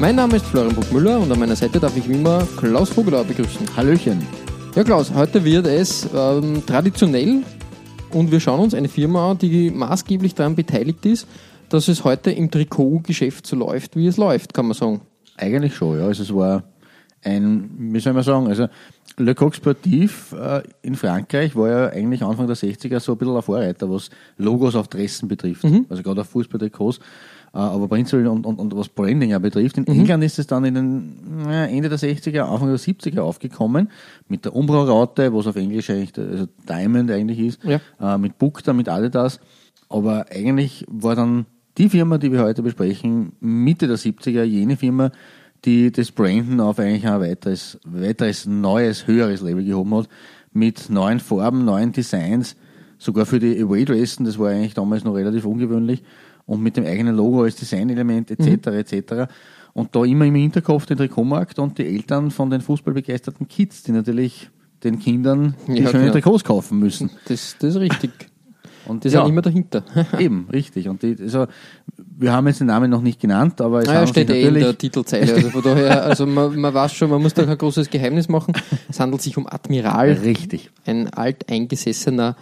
Mein Name ist Florian Burgmüller und an meiner Seite darf ich wie immer Klaus Vogelauer begrüßen. Hallöchen. Ja, Klaus, heute wird es ähm, traditionell und wir schauen uns eine Firma an, die maßgeblich daran beteiligt ist, dass es heute im Trikotgeschäft so läuft, wie es läuft, kann man sagen. Eigentlich schon, ja. Also es war ein, wie soll man sagen, also Le Coq Sportif äh, in Frankreich war ja eigentlich Anfang der 60er so ein bisschen ein Vorreiter, was Logos auf Dressen betrifft. Also gerade auf Fußballtrikots. Äh, aber prinzipiell und, und, und was Branding ja betrifft. In England ist es dann in den na, Ende der 60er, Anfang der 70er aufgekommen, mit der Umbro-Raute, was auf Englisch eigentlich also Diamond eigentlich ist, Ja. äh, mit Bukta, mit Adidas. Aber eigentlich war dann die Firma, die wir heute besprechen, Mitte der 70er, jene Firma, die das Branden auf eigentlich ein weiteres, weiteres neues, höheres Level gehoben hat, mit neuen Farben, neuen Designs, sogar für die Away-Dressen, das war eigentlich damals noch relativ ungewöhnlich, und mit dem eigenen Logo als Designelement etc. etc. Und da immer im Hinterkopf den Trikotmarkt und die Eltern von den fußballbegeisterten Kids, die natürlich den Kindern die Ja, schönen klar. Trikots kaufen müssen. Das, das ist richtig. Und Die ja, sind immer dahinter. eben, richtig. Und die, also, wir haben jetzt den Namen noch nicht genannt, aber es Ah, ja, steht eh in der Titelzeile. Also von daher, also man, man weiß schon, man muss da kein großes Geheimnis machen. Es handelt sich um Admiral, richtig. ein alteingesessener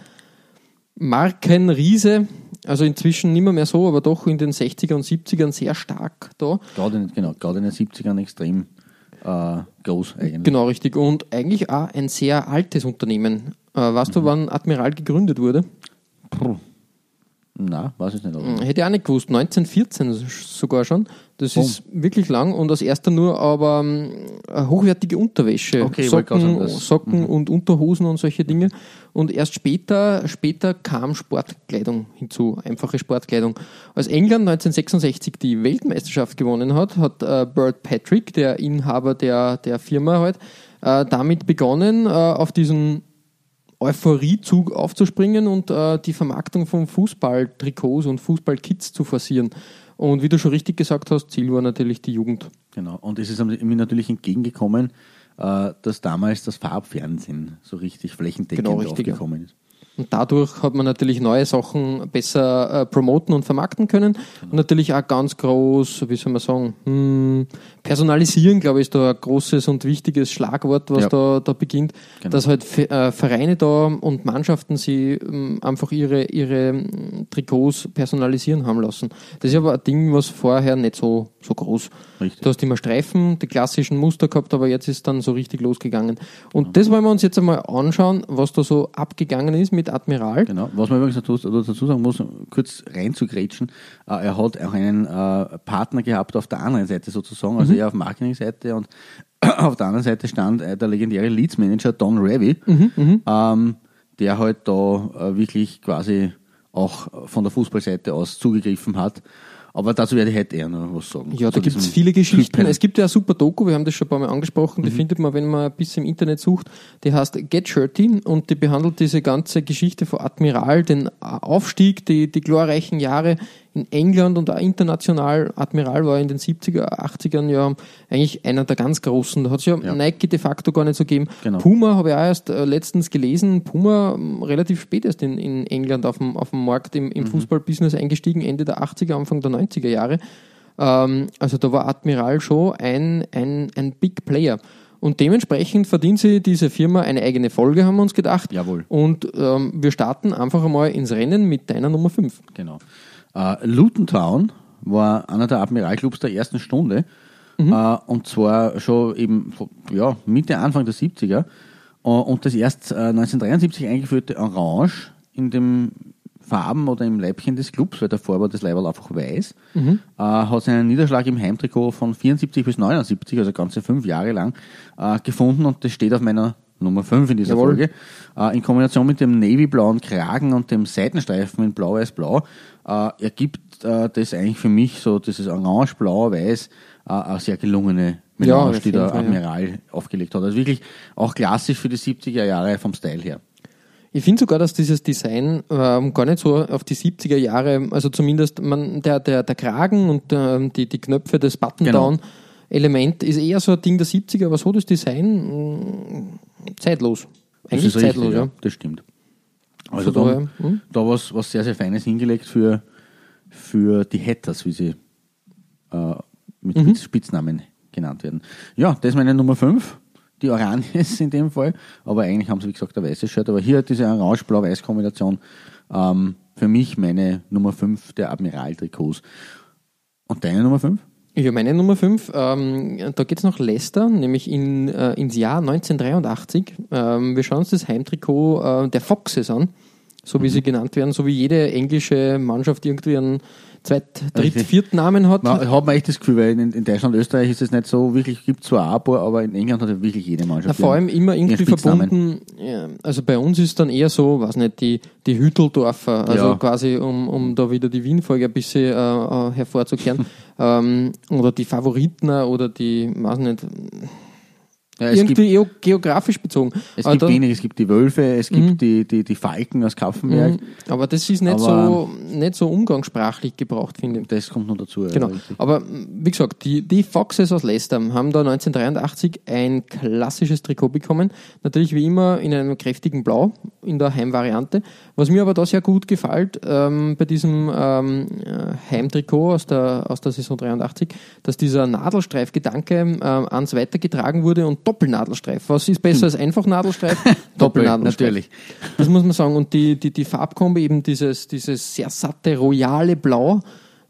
Markenriese. Also inzwischen nicht mehr, mehr so, aber doch in den 60er und 70ern sehr stark da. Gerade in, genau, gerade in den 70ern extrem äh, groß eigentlich. Genau, richtig. Und eigentlich auch ein sehr altes Unternehmen. Äh, weißt Mhm. du, wann Admiral gegründet wurde? Puh. Na, weiß ich nicht. Aber Hätte ich auch nicht gewusst. 1914 sogar schon. Das ist wirklich lang und als erster nur aber ähm, eine hochwertige Unterwäsche. Okay, Socken, Socken und Unterhosen und solche Dinge. Und erst später, später kam Sportkleidung hinzu, einfache Sportkleidung. Als England 1966 die Weltmeisterschaft gewonnen hat, hat äh, Bert Patrick, der Inhaber der, der Firma halt, äh, damit begonnen, äh, auf diesen Euphoriezug aufzuspringen und äh, die Vermarktung von Fußballtrikots und Fußballkits zu forcieren. Und wie du schon richtig gesagt hast, Ziel war natürlich die Jugend. genau. Und es ist mir natürlich entgegengekommen, äh, dass damals das Farbfernsehen so richtig flächendeckend Genau, richtig, ja. aufgekommen ist. Und dadurch hat man natürlich neue Sachen besser äh, promoten und vermarkten können. Und natürlich auch ganz groß, wie soll man sagen, hm, personalisieren, glaube ich, ist da ein großes und wichtiges Schlagwort, was Ja. da, da beginnt, Genau. dass halt äh, Vereine da und Mannschaften sie ähm, einfach ihre, ihre ähm, Trikots personalisieren haben lassen. Das ist aber ein Ding, was vorher nicht so, so groß. Richtig. Du hast immer Streifen, die klassischen Muster gehabt, aber jetzt ist dann so richtig losgegangen. Und das wollen wir uns jetzt einmal anschauen, was da so abgegangen ist mit Admiral. Genau. Was man übrigens dazu, sagen muss, kurz reinzugrätschen, äh, er hat auch einen äh, Partner gehabt auf der anderen Seite sozusagen, also er auf Marketingseite und auf der anderen Seite stand äh, der legendäre Leads Manager Don Revy, ähm, der halt da wirklich quasi auch von der Fußballseite aus zugegriffen hat. Aber dazu werde ich heute eher noch was sagen. Ja, da Zu gibt es viele Geschichten. Es gibt ja eine super Doku, wir haben das schon ein paar Mal angesprochen, Mhm. die findet man, wenn man ein bisschen im Internet sucht. Die heißt Get Shirty und die behandelt diese ganze Geschichte von Admiral, den Aufstieg, die, die glorreichen Jahre in England und auch international. Admiral war in den 70er, 80ern ja eigentlich einer der ganz großen. Da hat es ja, Ja. Nike de facto gar nicht so gegeben. Genau. Puma habe ich auch erst äh, letztens gelesen. Puma ähm, relativ spät erst in, in England auf dem, auf dem Markt im, Mhm. im Fußballbusiness eingestiegen, Ende der 80er, Anfang der 90er Jahre. Ähm, also da war Admiral schon ein, ein, ein Big Player. Und dementsprechend verdient sie diese Firma eine eigene Folge, haben wir uns gedacht. Jawohl. Und ähm, wir starten einfach einmal ins Rennen mit deiner Nummer 5. Genau. Äh, Luton Town war einer der Admiralclubs der ersten Stunde. Äh, und zwar schon eben ja, Mitte, Anfang der 70er. Äh, und das erst äh, 1973 eingeführte Orange in dem Farben oder im Leibchen des Clubs, weil davor war das Leiberl einfach weiß. Äh, hat seinen Niederschlag im Heimtrikot von 74 bis 79, also ganze fünf Jahre lang, äh, gefunden und das steht auf meiner Nummer 5 in dieser Jawohl. Folge. Äh, in Kombination mit dem navyblauen Kragen und dem Seitenstreifen in blau-weiß-blau äh, ergibt äh, das eigentlich für mich so dieses orange-blau-weiß äh, eine sehr gelungene Ja, Melange, auf die der Fall, ja. Admiral aufgelegt hat. Also wirklich auch klassisch für die 70er Jahre vom Style her. Ich finde sogar, dass dieses Design ähm, gar nicht so auf die 70er Jahre, also zumindest man, der, der, der Kragen und ähm, die, die Knöpfe, das Button-Down-Element ist eher so ein Ding der 70er, aber so das Design mh, zeitlos. Eigentlich zeitlos, richtig, ja. Das stimmt. Also da, daher, hm? da was, was sehr, sehr Feines hingelegt für, für die Hatters, wie sie äh, mit Mhm. Spitz- Spitznamen genannt werden. Ja, das ist meine Nummer 5. Die Oranges in dem Fall. Aber eigentlich haben sie, wie gesagt, ein weißes Shirt. Aber hier diese Orange-Blau-Weiß-Kombination ähm, für mich meine Nummer 5 der Admiral-Trikots. Und deine Nummer 5? Ja, meine Nummer 5, ähm, da geht's nach Leicester, nämlich in, äh, ins Jahr 1983. Ähm, wir schauen uns das Heimtrikot äh, der Foxes an, so wie sie genannt werden, so wie jede englische Mannschaft irgendwie einen Zweit-, Dritt-, Richtig. Viertnamen hat. Man hat man echt das Gefühl, weil in, in Deutschland, Österreich ist es nicht so wirklich, gibt zwar auch ein paar, aber in England hat wirklich jede Na, Mannschaft. vor allem immer irgendwie verbunden, ja, also bei uns ist dann eher so, weiß nicht, die, die Hütteldorfer, also Ja. quasi um, um da wieder die Wien-Folge ein bisschen äh, äh, hervorzukehren, ähm, oder die Favoriten oder die, weiß nicht, Ja, irgendwie geo- geografisch bezogen. es Aber gibt wenig, es gibt die Wölfe, es gibt die, die, die Falken aus Kaffenberg. Mhm. Aber das ist nicht, Aber- so, nicht so umgangssprachlich gebraucht, finde ich. Das kommt noch dazu. ja, Genau. richtig. Aber m, wie gesagt, die, die Foxes aus Leicester haben da 1983 ein klassisches Trikot bekommen. Natürlich wie immer in einem kräftigen Blau in der Heimvariante. Was mir aber da sehr gut gefällt ähm, bei diesem ähm, äh, Heimtrikot aus der, aus der Saison 83, dass dieser Nadelstreifgedanke ähm, ans weitergetragen wurde und Doppelnadelstreif. Was ist besser als einfach Nadelstreif? Doppelnadelstreif. natürlich. Das muss man sagen. Und die, die, die Farbkombi, eben dieses, dieses sehr satte, royale Blau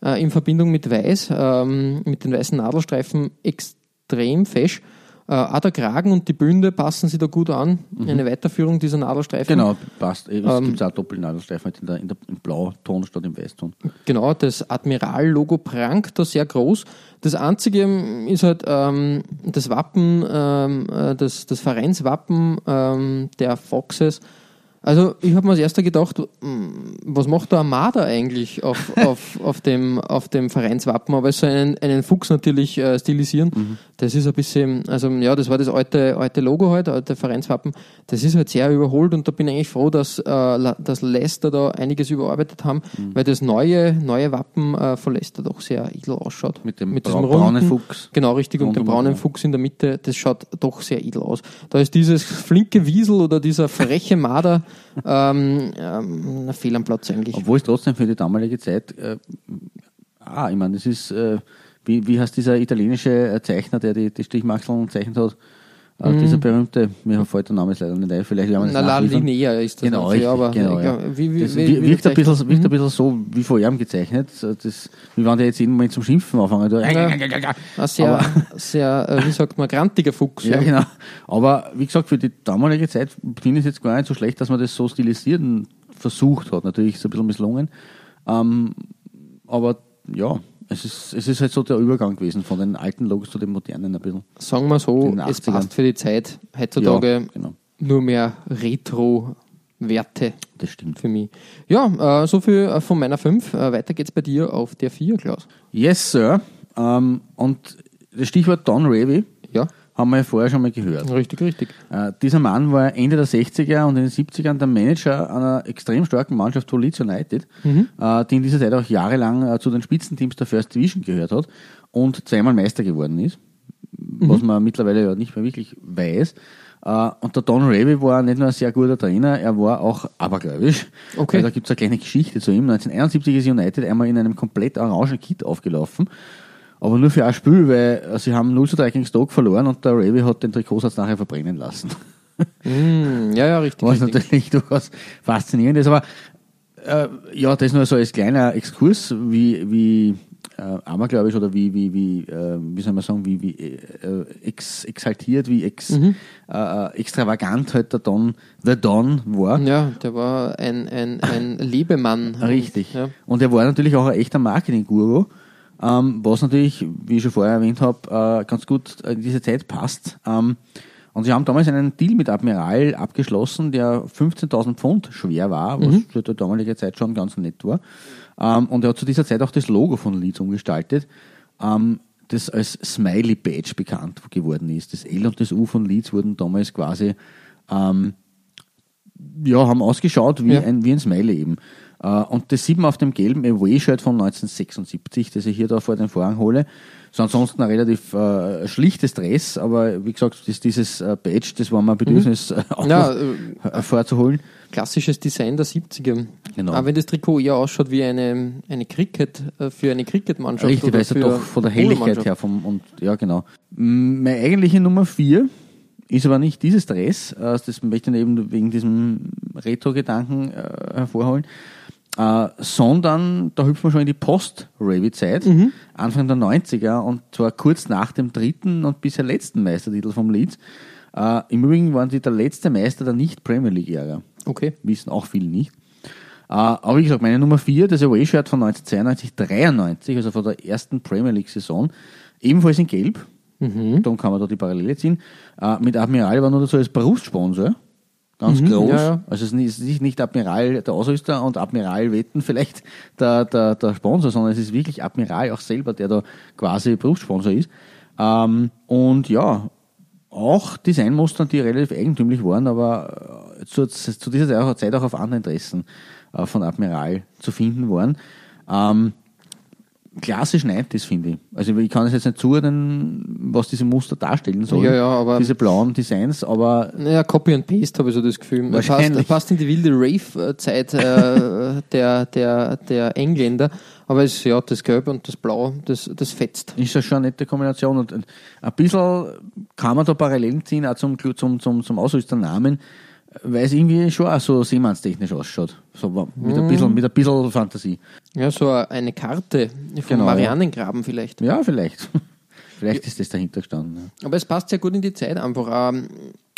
äh, in Verbindung mit Weiß, ähm, mit den weißen Nadelstreifen, extrem fesch. Äh, auch der Kragen und die Bünde passen sich da gut an. Eine Weiterführung dieser Nadelstreifen. Genau, passt. Es Ähm, gibt auch Doppelnadelstreifen halt in der, in der, im Blauton statt im Weißton. Genau, das Admiral-Logo prangt da sehr groß. Das Einzige ähm, ist halt ähm, das Wappen, ähm, äh, das, das Vereinswappen ähm, der Foxes. Also ich habe mir als erster gedacht, hm, was macht der Armada eigentlich auf, auf, auf, dem, auf dem Vereinswappen? Aber so einen, einen Fuchs natürlich äh, stilisieren, das ist ein bisschen, also ja, das war das alte, alte Logo halt, alte Vereinswappen. Das ist halt sehr überholt und da bin ich eigentlich froh, dass, äh, dass Leicester da einiges überarbeitet haben, weil das neue, neue Wappen äh, von Leicester doch sehr edel ausschaut. Mit dem diesem brau- braunen Fuchs. Genau, richtig. Und dem Rundum, braunen ja. Fuchs in der Mitte, das schaut doch sehr edel aus. Da ist dieses flinke Wiesel oder dieser freche Marder ähm, ähm, Fehl am Platz eigentlich. Obwohl es trotzdem für die damalige Zeit, äh, ah, ich meine, das ist, äh, wie, wie heißt dieser italienische äh, Zeichner, der die, die Stichmachseln gezeichnet hat? Äh, Dieser berühmte, mir fällt der Name jetzt leider nicht ein, vielleicht werden wir das Na, La. Linea ist das. Genau, ja, richtig, aber genau, ja. wie, wie, Das wie, wirkt, ein bisschen, wirkt ein bisschen so wie vor ihm gezeichnet. Das, wie wenn der jetzt jeden Moment zum Schimpfen anfangen. Da- Ein sehr, sehr äh, wie sagt man, grantiger Fuchs. Ja, genau. Aber wie gesagt, für die damalige Zeit finde ich es jetzt gar nicht so schlecht, dass man das so stilisieren versucht hat. Natürlich ist es ein bisschen misslungen. Ähm, aber ja, es ist, es ist halt so der Übergang gewesen von den alten Logos zu den modernen ein bisschen. Sagen wir so, es 80ern. passt für die Zeit. Heutzutage Ja, genau. nur mehr Retro-Werte Das stimmt. für mich. Ja, äh, so viel äh, von meiner 5. Äh, weiter geht's bei dir auf der 4, Klaus. Yes, Sir. Ähm, und das Stichwort Don Ravy Ja, haben wir ja vorher schon mal gehört. richtig, richtig. Äh, dieser Mann war Ende der 60er und in den 70ern der Manager einer extrem starken Mannschaft von Leeds United, äh, die in dieser Zeit auch jahrelang äh, zu den Spitzenteams der First Division gehört hat und zweimal Meister geworden ist, was man mittlerweile ja nicht mehr wirklich weiß. Äh, und der Don Ravy war nicht nur ein sehr guter Trainer, er war auch abergläubisch. Okay. Weil da gibt es eine kleine Geschichte zu ihm. 1971 ist United einmal in einem komplett orangen Kit aufgelaufen. Aber nur für ein Spiel, weil äh, sie haben 0 zu 3 gegen Stoke verloren und der Ravy hat den Trikotsatz nachher verbrennen lassen. Mm, ja, ja, richtig. Was richtig. natürlich durchaus faszinierend ist. Aber äh, ja, das nur so als kleiner Exkurs, wie, wie äh, abergläubisch oder wie, wie, wie, äh, wie soll man sagen, wie, wie äh, ex, exaltiert, wie ex, Mhm. äh, äh, extravagant halt der Don, The Don war. Ja, der war ein, ein, ein Lebemann. Richtig. Ja. Und er war natürlich auch ein echter Marketing-Guru, ähm, was natürlich, wie ich schon vorher erwähnt habe, äh, ganz gut in diese Zeit passt. Ähm, und sie haben damals einen Deal mit Admiral abgeschlossen, der 15.000 Pfund schwer war, was für die damalige Zeit schon ganz nett war. Ähm, und er hat zu dieser Zeit auch das Logo von Leeds umgestaltet, ähm, das als Smiley Badge bekannt geworden ist. Das L und das U von Leeds wurden damals quasi ähm, ja, haben ausgeschaut wie, Ja. ein, wie ein Smiley eben. Äh, und das sieht man auf dem gelben Away-Shirt von 1976, das ich hier da vor den Vorhang hole. So ansonsten ein relativ äh, schlichtes Dress, aber wie gesagt, das, dieses äh, Badge, das war mir ein Bedürfnis, äh, auch Mhm. Ja, äh, hervorzuholen. klassisches Design der 70er. Genau. Auch wenn das Trikot eher ausschaut wie eine, eine Cricket, für eine Cricket-Mannschaft. Richtig, weil es ja doch von der Helligkeit her vom, und ja, genau. Meine eigentliche Nummer vier ist aber nicht dieses Dress, das möchte ich eben wegen diesem Retro-Gedanken hervorholen, äh, sondern da hüpfen wir schon in die Post-Ravi-Zeit, Mhm. Anfang der 90er und zwar kurz nach dem dritten und bisher letzten Meistertitel vom Leeds. Äh, Im Übrigen waren sie der letzte Meister der Nicht-Premier League-Ära Okay. wissen auch viele nicht. Äh, aber wie gesagt, meine Nummer 4, das Away-Shirt von 1992, 93, also von der ersten Premier League-Saison, ebenfalls in Gelb. Darum kann man da die Parallele ziehen. Äh, mit Admiral war nur dazu als Brustsponsor. Ganz groß. ja, ja. Also es ist nicht- nicht, Admiral der Ausrüster und Admiral Wetten vielleicht der, der, der Sponsor, sondern es ist wirklich Admiral auch selber, der da quasi Brustsponsor ist. Ähm, und ja, auch Designmustern, die relativ eigentümlich waren, aber äh, zu, zu dieser Zeit auch auf andere Interessen äh, von Admiral zu finden waren. Ähm, klassisch 90s, finde ich. Also ich kann es jetzt nicht zuordnen, was diese Muster darstellen sollen, Ja, ja, aber- diese blauen Designs, aber Naja, Copy and Paste habe ich so das Gefühl. Das passt, Wahrscheinlich. passt in die wilde Rave-Zeit äh, der, der, der Engländer. Aber es, ja, das Gelb und das Blau, das, das fetzt. ist das schon eine nette Kombination. Und ein bisschen kann man da Parallelen ziehen, auch zum, zum, zum, zum Ausrüsternamen, weil es irgendwie schon auch so seemannstechnisch ausschaut. So mit, Mhm. ein bisschen, mit ein bisschen Fantasie. Ja, so eine Karte vom Genau. Marianengraben vielleicht. Ja, vielleicht. vielleicht ist das dahinter gestanden. Ja. Aber es passt sehr gut in die Zeit einfach. Ähm,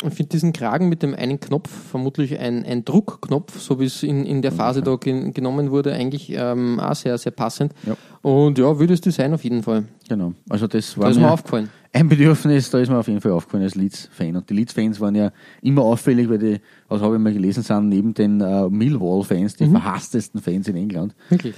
Ich finde diesen Kragen mit dem einen Knopf, vermutlich ein, ein Druckknopf, so wie es in, in der Phase da gen genommen wurde, eigentlich ähm, auch sehr, sehr passend. Ja. Und ja, wildes Design auf jeden Fall. Genau. Also das Da war ist mir aufgefallen. ein Bedürfnis, da ist mir auf jeden Fall aufgefallen als Leeds-Fan. Und die Leeds-Fans waren ja immer auffällig, weil die, was habe ich mal gelesen, sind neben den äh, Millwall-Fans die verhasstesten Fans in England. Wirklich.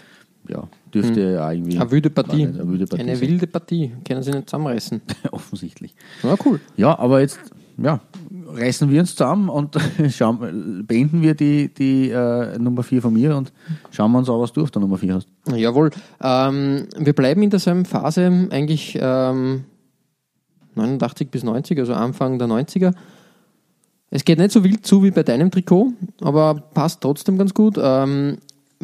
Ja, dürfte auch irgendwie. Eine wilde Partie. War nicht Eine wilde Partie. Eine wilde Partie. Können sie nicht zusammenreißen. Offensichtlich. Ja, cool. Ja, aber jetzt, ja, reißen wir uns zusammen und schauen, beenden wir die, die äh, Nummer 4 von mir und schauen wir uns an, was du auf der Nummer 4 hast. Jawohl. Ähm, wir bleiben in derselben Phase, eigentlich ähm, 89 bis 90, also Anfang der 90er. Es geht nicht so wild zu wie bei deinem Trikot, aber passt trotzdem ganz gut. Ähm,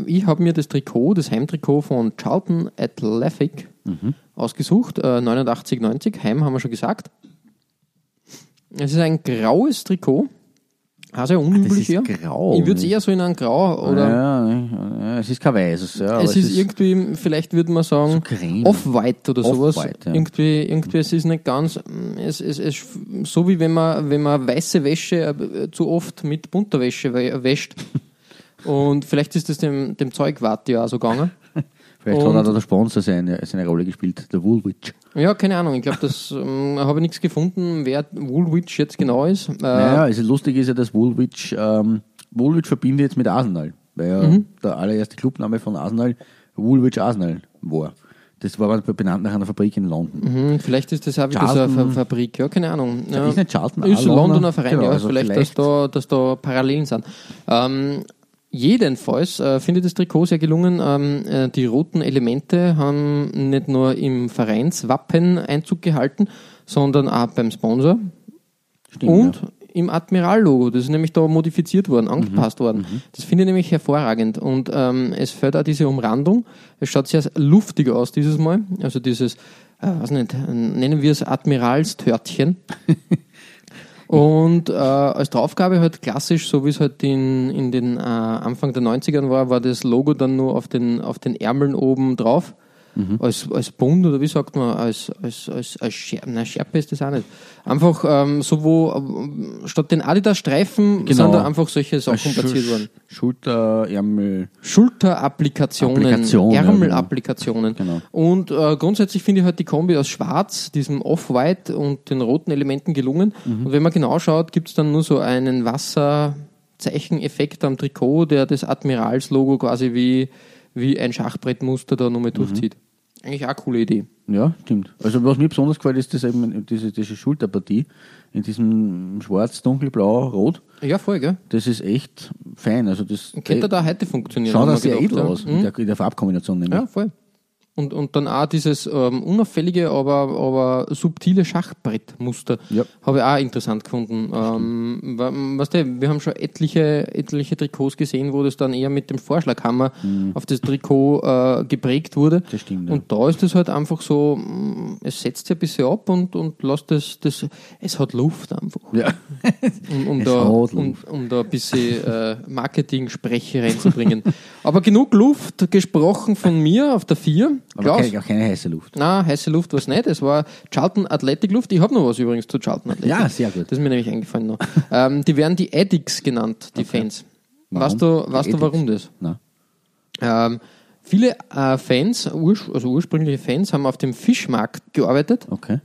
ich habe mir das Trikot, das Heimtrikot von Charlton Athletic ausgesucht, äh, 89, 90. Heim haben wir schon gesagt. Es ist ein graues Trikot. Auch sehr unüblich, ist ja. grau, Ich würde es eher so in ein Grau oder ja, ja, ja, es ist kein weißes. Ja, es ist irgendwie, vielleicht würde man sagen, creme. off-white oder sowas. Off-white, ja. Irgendwie, irgendwie, es ist nicht ganz, es, es, es, so wie wenn man, wenn man weiße Wäsche äh, zu oft mit bunter Wäsche wä- wäscht. Und vielleicht ist das dem, dem Zeugwart ja auch so gegangen. Vielleicht Und- hat auch der Sponsor seine, seine Rolle gespielt, der Woolwich. Ja, keine Ahnung. Ich glaube, das ähm, habe ich nichts gefunden, wer Woolwich jetzt genau ist. Äh, Naja, also lustig ist ja, dass Woolwich, ähm, Woolwich verbindet jetzt mit Arsenal, weil ja Mhm. der allererste Clubname von Arsenal Woolwich Arsenal war. Das war benannt nach einer Fabrik in London. hm, vielleicht ist das auch wieder so eine Charlton- Fa- Fabrik, ja, keine Ahnung. Ja. Ist nicht Charlton Ist Londoner Londoner? Verein, Genau, ja. also vielleicht, vielleicht- Dass, da, dass da Parallelen sind. Ähm, jedenfalls äh, finde ich das Trikot sehr gelungen. Ähm, äh, die roten Elemente haben nicht nur im Vereinswappen Einzug gehalten, sondern auch beim Sponsor Stimmt, und ja. im Admiral-Logo. Das ist nämlich da modifiziert worden, angepasst worden. Das finde ich nämlich hervorragend. Und ähm, es fällt auch diese Umrandung. Es schaut sehr luftig aus dieses Mal. Also dieses, äh, weiß nicht, nennen wir es Admiralstörtchen. Und äh, als Draufgabe halt klassisch, so wie es halt in, in den äh, Anfang der 90ern war, war das Logo dann nur auf den, auf den Ärmeln oben drauf. Als, als Bund oder wie sagt man, als, als, als, als Schärpe, nein, Schärpe ist das auch nicht. Einfach ähm, so, wo ähm, statt den Adidas-Streifen Genau. sind da einfach solche Sachen platziert worden. Schulter, Ärmel. Schulterapplikationen, Applikation, ja, Ärmelapplikationen. Genau. Und äh, grundsätzlich finde ich halt die Kombi aus Schwarz, diesem Off-White und den roten Elementen gelungen. Mhm. Und wenn man genau schaut, gibt es dann nur so einen Wasserzeicheneffekt am Trikot, der das Admirals-Logo quasi wie, wie ein Schachbrettmuster da Mhm. nochmal durchzieht. Eigentlich auch eine coole Idee. Ja, stimmt. Also was mir besonders gefällt, ist das eben diese, diese Schulterpartie in diesem schwarz, dunkelblau, rot. Ja, voll, gell? Das ist echt fein. Also das Könnte da heute funktionieren. schaut auch sehr edel aus Mhm. in, der, in der Farbkombination nämlich. Ja, voll. Und, und dann auch dieses ähm, unauffällige, aber, aber subtile Schachbrettmuster Ja. habe ich auch interessant gefunden. Ähm, weißt du, wir haben schon etliche, etliche Trikots gesehen, wo das dann eher mit dem Vorschlaghammer auf das Trikot äh, geprägt wurde. Mhm. Das stimmt, ja. Und da ist es halt einfach so, mm, es setzt sich ein bisschen ab und, und lässt das, das, es hat Luft einfach. Ja. Um, um, da, um, um da ein bisschen äh, Marketing-Spreche reinzubringen. Aber genug Luft gesprochen von mir auf der 4. Aber Klaus? keine, auch keine heiße Luft. Na, heiße Luft war es nicht. Es war Charlton Athletic Luft. Ich habe noch was übrigens zu Charlton Athletic. Ja, sehr gut. Das ist mir nämlich eingefallen noch. ähm, die werden die Addicts genannt, die Fans. Weißt du, weißt du, warum das? Na. Ähm, viele äh, Fans, urs also ursprüngliche Fans, haben auf dem Fischmarkt gearbeitet Okay.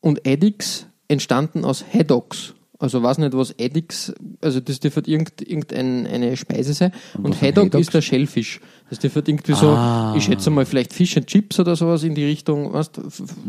und Addicts entstanden aus Haddocks. Also weiß nicht, was Addicts, also das dürfte irgend, irgendeine eine Speise sein. Und, sind Haddock ist der Shellfisch. Das dürfte irgendwie so, ich schätze mal vielleicht Fish and Chips oder sowas in die Richtung, weißt,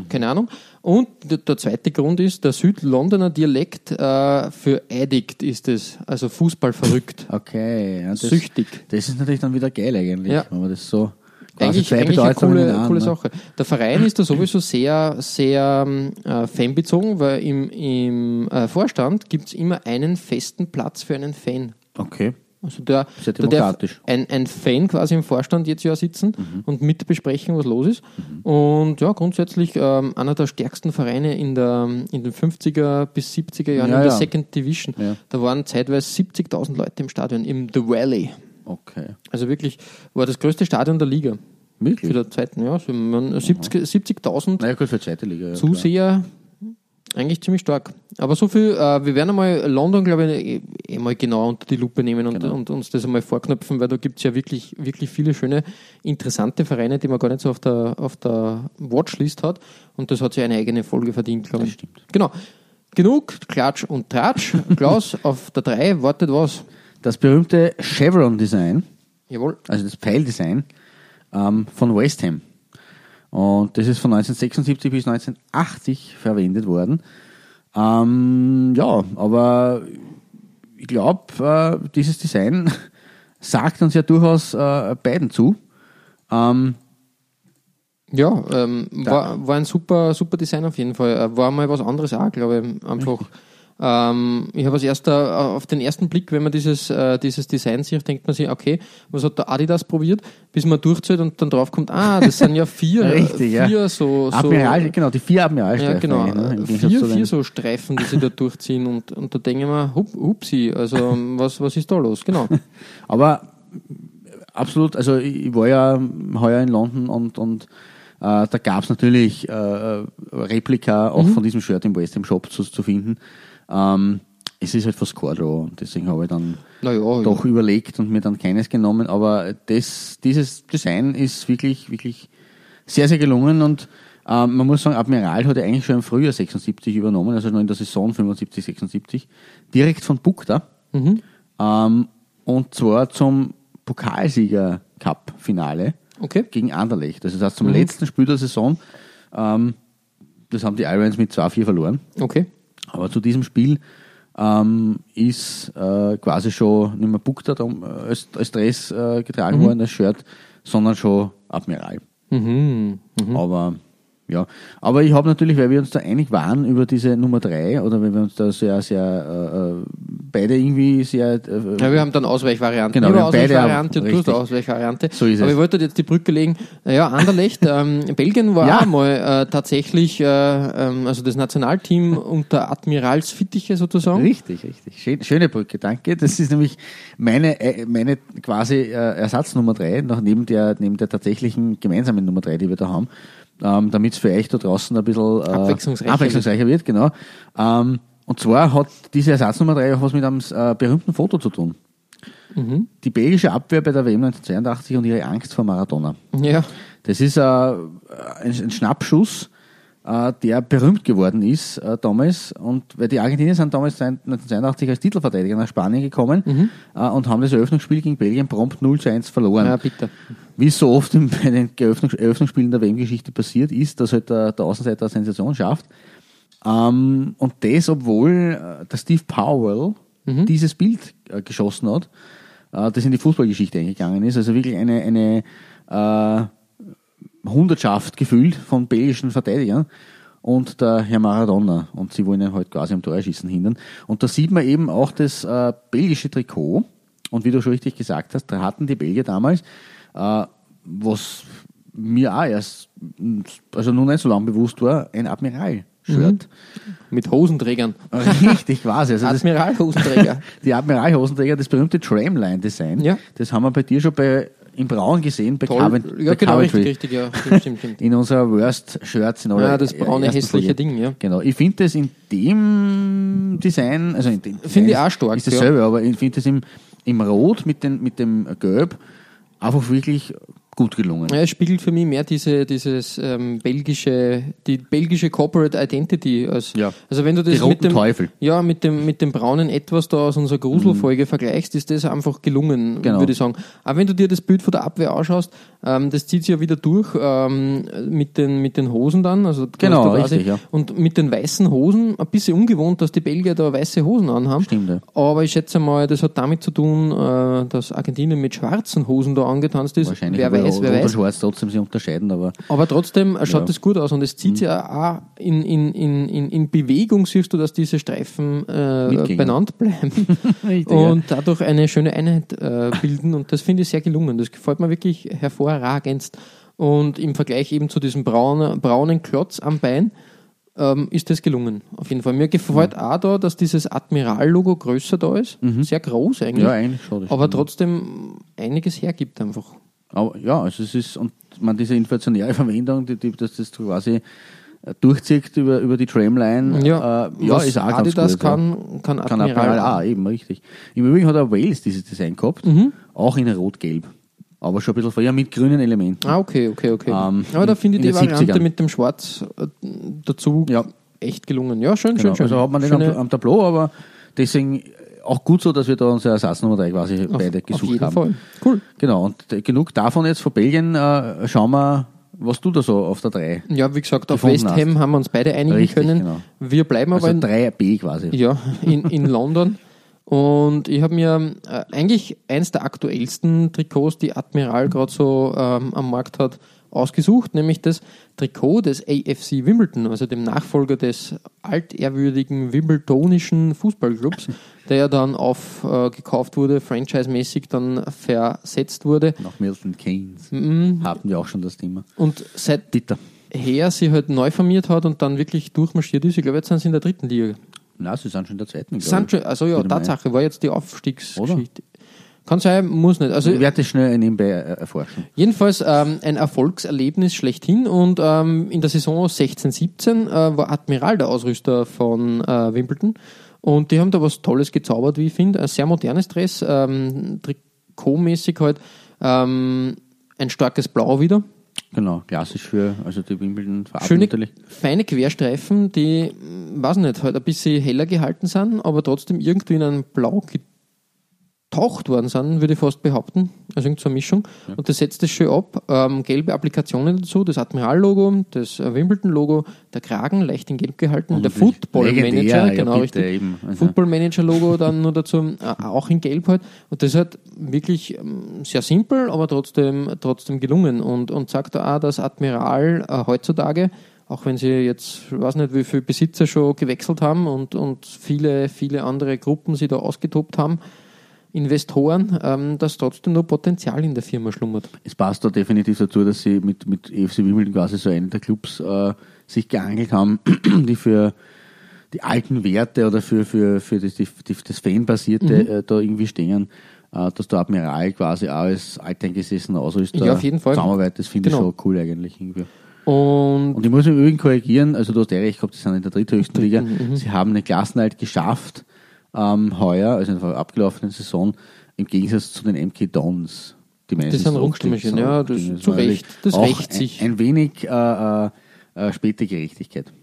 keine Ahnung. Und der, der zweite Grund ist, der Südlondoner Dialekt äh, für Addict ist es, also Fußball verrückt. Okay. Ja, das, Süchtig. Das ist natürlich dann wieder geil eigentlich, Ja. wenn man das so Eigentlich, eigentlich eine coole, einem, coole ne? Sache. Der Verein ist da sowieso sehr, sehr ähm, äh, fanbezogen, weil im, im äh, Vorstand gibt es immer einen festen Platz für einen Fan. Okay. Also der, Sehr da demokratisch. ein, ein Fan quasi im Vorstand jetzt ja sitzen und mit besprechen, was los ist. Und ja, grundsätzlich ähm, einer der stärksten Vereine in, der, in den 50er bis 70er Jahren Ja, in der ja. Second Division. Ja. Da waren zeitweise 70.000 Leute im Stadion, im The Valley. Okay. Also wirklich war das größte Stadion der Liga. Für Wirklich? der zweiten, ja. So, man, 70 70.000 Naja, für Zuseher, eigentlich ziemlich stark. Aber so viel, äh, wir werden einmal London, glaube ich, eh, eh mal genau unter die Lupe nehmen und, Genau. und uns das einmal vorknöpfen, weil da gibt es ja wirklich, wirklich viele schöne, interessante Vereine, die man gar nicht so auf der, auf der Watchlist hat. Und das hat sich eine eigene Folge verdient, glaube ich. stimmt. Genau. Genug Klatsch und Tratsch. Klaus, auf der 3 wartet was? Das berühmte Chevron-Design, Jawohl. also das Pfeildesign ähm, von West Ham. Und das ist von 1976 bis 1980 verwendet worden. Ähm, ja, aber ich glaube, äh, dieses Design sagt uns ja durchaus äh, beiden zu. Ähm, Ja, ähm, war, war ein super, super Design auf jeden Fall. Äh, War mal was anderes auch, glaube ich. Einfach. Ähm, ich habe als erster, äh, auf den ersten Blick, wenn man dieses, äh, dieses Design sieht, denkt man sich, okay, was hat der Adidas probiert, bis man durchzählt und dann drauf kommt, ah, das sind ja vier, Richtig, ja. vier so, so Admiral, genau, die vier Admiralstreifen. ja, genau. ne, im Vier, vier so Streifen, die sie da durchziehen und, und da denke ich mir, hup, hupsi, also was, was ist da los? Genau. Aber absolut, also ich war ja heuer in London und, und äh, da gab es natürlich äh, Replika auch von diesem Shirt im West Ham Shop zu, zu finden. Ähm, es ist halt Squadro und deswegen habe ich dann Naja, doch überlegt und mir dann keines genommen. Aber das, dieses Design ist wirklich, wirklich sehr, sehr gelungen und ähm, man muss sagen, Admiral hat ja eigentlich schon im Frühjahr 76 übernommen, also noch in der Saison 75, 76, direkt von Bukta. Ähm, und zwar zum Pokalsieger Cup Finale okay. gegen Anderlecht. Also das heißt zum letzten Spiel der Saison. Ähm, das haben die Irons mit 2-4 verloren. Okay. Aber zu diesem Spiel ähm, ist äh, quasi schon nicht mehr Bukta äh, als, als Dress äh, getragen worden, das Shirt, sondern schon Admiral. Mhm. Aber ja, aber ich habe natürlich, weil wir uns da einig waren über diese Nummer 3 oder wenn wir uns da sehr, sehr äh, äh, beide irgendwie sehr. Äh, Ja, wir haben dann Ausweichvarianten. Genau, wir habe haben beide Ausweichvariante und du Ausweichvariante. So ist Aber es. ich wollte jetzt die Brücke legen. Naja, Anderlecht, ähm, Belgien war Ja. mal äh, tatsächlich, äh, ähm, also das Nationalteam unter Admiralsfittiche sozusagen. Richtig, richtig. Schön, schöne Brücke, danke. Das ist nämlich meine, äh, meine quasi äh, Ersatznummer drei, noch neben der, neben der tatsächlichen gemeinsamen Nummer drei, die wir da haben, ähm, damit es für euch da draußen ein bisschen äh, Abwechslungsreicher abwechslungsreicher wird. Genau. Ähm, und zwar hat diese Ersatznummer drei auch was mit einem äh, berühmten Foto zu tun. Mhm. Die belgische Abwehr bei der WM 1982 und ihre Angst vor Maradona. Ja, Das ist äh, ein, ein Schnappschuss, der berühmt geworden ist äh, damals. Und weil die Argentinier sind damals 1982 als Titelverteidiger nach Spanien gekommen äh, und haben das Eröffnungsspiel gegen Belgien prompt 0 zu 1 verloren. ja bitte. Wie so oft in, bei den Eröffnungs Eröffnungsspielen der WM-Geschichte passiert ist, dass halt der, der Außenseiter eine Sensation schafft. Ähm, und das, obwohl äh, der Steve Powell dieses Bild äh, geschossen hat, äh, das in die Fußballgeschichte eingegangen ist. Also wirklich eine, eine äh, Hundertschaft gefüllt von belgischen Verteidigern und der Herr Maradona. Und sie wollen ihn halt quasi am Torschießen hindern. Und da sieht man eben auch das äh, belgische Trikot. Und wie du schon richtig gesagt hast, da hatten die Belgier damals, äh, was mir auch erst, also noch nicht so lange bewusst war, ein Admiral-Shirt. Mit Hosenträgern. Richtig quasi. Also Admiralhosenträger. die Admiral-Hosenträger, das berühmte Tramline-Design, Ja. das haben wir bei dir schon bei, in Braun gesehen, bei, Toll. Covent, ja, genau, Coventry. richtig, richtig, ja. Stimmt, stimmt, stimmt. In unserer Worst-Shirts in aller Ja, das braune, hässliche Folge. Ding, ja. Genau. Ich finde das in dem Design, also in dem Finde ich auch stark, Ist dasselbe, ja. aber ich finde das im, im Rot mit, den, mit dem Gelb einfach wirklich gut gelungen. Ja, es spiegelt für mich mehr diese, dieses ähm, belgische, die belgische Corporate Identity. Als, Ja. Also wenn du das mit dem, Teufel. Ja, mit dem, mit dem braunen Etwas da aus unserer Gruselfolge vergleichst, ist das einfach gelungen, Mhm. Genau. würde ich sagen. Aber wenn du dir das Bild von der Abwehr anschaust, ähm, das zieht sich ja wieder durch ähm, mit, den, mit den Hosen dann. Also Genau, richtig, ja. Und mit den weißen Hosen, ein bisschen ungewohnt, dass die Belgier da weiße Hosen anhaben. Stimmt, ja. Aber ich schätze mal, das hat damit zu tun, äh, dass Argentinien mit schwarzen Hosen da angetanzt ist. Wahrscheinlich wer weiß, wer Rot und weiß. Schwarz trotzdem sich unterscheiden, aber Aber trotzdem schaut Ja. Mhm. das gut aus und es zieht sich ja auch in, in, in, in, in Bewegung, siehst du, dass diese Streifen äh, benannt bleiben Richtig, und dadurch eine schöne Einheit äh, bilden und das finde ich sehr gelungen. Das gefällt mir wirklich hervorragendst. Und im Vergleich eben zu diesem braunen, braunen Klotz am Bein ähm, ist das gelungen, auf jeden Fall. Mir gefällt auch da, dass dieses Admiral-Logo größer da ist, sehr groß eigentlich, Mhm. ja, eigentlich schon. aber stimmt. trotzdem einiges hergibt einfach. Aber ja, also es ist, und man diese inflationäre Verwendung, die, die, dass das quasi äh, durchzieht über, über die Tramline, Ja, äh, ja ist auch ganz Adidas gut. kann, ja. kann Kann Admiral, Admiral auch, eben, richtig. Im Übrigen hat auch Wales dieses Design gehabt, Mhm. auch in Rot-Gelb. Aber schon ein bisschen vorher mit grünen Elementen. Ah, okay, okay, okay. Ähm, Aber da finde ich die Variante 70ern. mit dem Schwarz äh, dazu Ja. echt gelungen. Ja, schön, Genau. schön, schön. Also hat man den am, am Tableau, aber deswegen auch gut so, dass wir da unsere Ersatznummer 3 quasi beide auf gesucht jeden haben. Fall. Cool. Genau, und genug davon jetzt von Belgien. Äh, schauen wir, was du da so auf der 3. Ja, wie gesagt, auf West Ham haben wir uns beide einigen Richtig, können. genau. Wir bleiben aber Also in, 3b quasi. ja, in, in London. Und ich habe mir äh, eigentlich eins der aktuellsten Trikots, die Admiral gerade so ähm, am Markt hat, ausgesucht, nämlich das Trikot des AFC Wimbledon, also dem Nachfolger des altehrwürdigen Wimbledonischen Fußballclubs, der ja dann aufgekauft wurde, franchise-mäßig dann versetzt wurde. Nach Milton Keynes Mhm. hatten wir auch schon das Thema. Und seit Bitter. her sie halt neu formiert hat und dann wirklich durchmarschiert ist. Ich glaube, jetzt sind sie in der dritten Liga. Na, sie sind schon in der zweiten. Sind schon, also ja, Tatsache, war jetzt die Aufstiegsgeschichte. Kann sein, muss nicht. Also Ich werde das schnell nebenbei äh, erforschen. jedenfalls ähm, ein Erfolgserlebnis schlechthin und ähm, in der Saison 16-17 äh, war Admiral der Ausrüster von äh, Wimbledon und die haben da was Tolles gezaubert, wie ich finde. Ein sehr modernes Dress, ähm, trikotmäßig halt, ähm, ein starkes Blau wieder. Genau, klassisch für also die Wimbledon-Farben Schöne, natürlich. feine Querstreifen, die, weiß nicht, halt ein bisschen heller gehalten sind, aber trotzdem irgendwie in ein Blau getaucht worden sind, würde ich fast behaupten. Also irgend so eine Mischung. Und das setzt es schön ab. Ähm, gelbe Applikationen dazu, das Admiral-Logo, das äh, Wimbledon-Logo, der Kragen leicht in gelb gehalten, der Football-Manager, ja, genau bitte, richtig. Also- Football-Manager-Logo dann nur dazu, äh, auch in gelb halt. Und das halt wirklich ähm, sehr simpel, aber trotzdem, trotzdem gelungen. Und, und sagt da auch, dass Admiral äh, heutzutage auch wenn sie jetzt, ich weiß nicht, wie viele Besitzer schon gewechselt haben und, und viele, viele andere Gruppen sie da ausgetobt haben, Investoren, ähm, dass trotzdem noch Potenzial in der Firma schlummert. Es passt da definitiv dazu, dass sie mit, mit EFC Wimbledon quasi so einen der Clubs äh, sich geangelt haben, die für die alten Werte oder für, für, für das, die, das Fanbasierte Mhm. äh, da irgendwie stehen. Äh, dass der Admiral quasi auch als alteingesessener Ausrüster Ja, auf jeden Fall. zusammenarbeitet, das finde Genau. ich schon cool eigentlich irgendwie. Und Und ich muss im Übrigen korrigieren, also du hast ja recht gehabt, die sind in der dritthöchsten Liga. Mhm. Sie haben den Klassenerhalt geschafft ähm, heuer, also in der abgelaufenen Saison, im Gegensatz zu den MK Dons. Die sind abgestiegen Rumstürmchen, sind. ja, das- Dinge. zu Recht. Das rächt sich. Ein, ein wenig äh, äh, äh, späte Gerechtigkeit.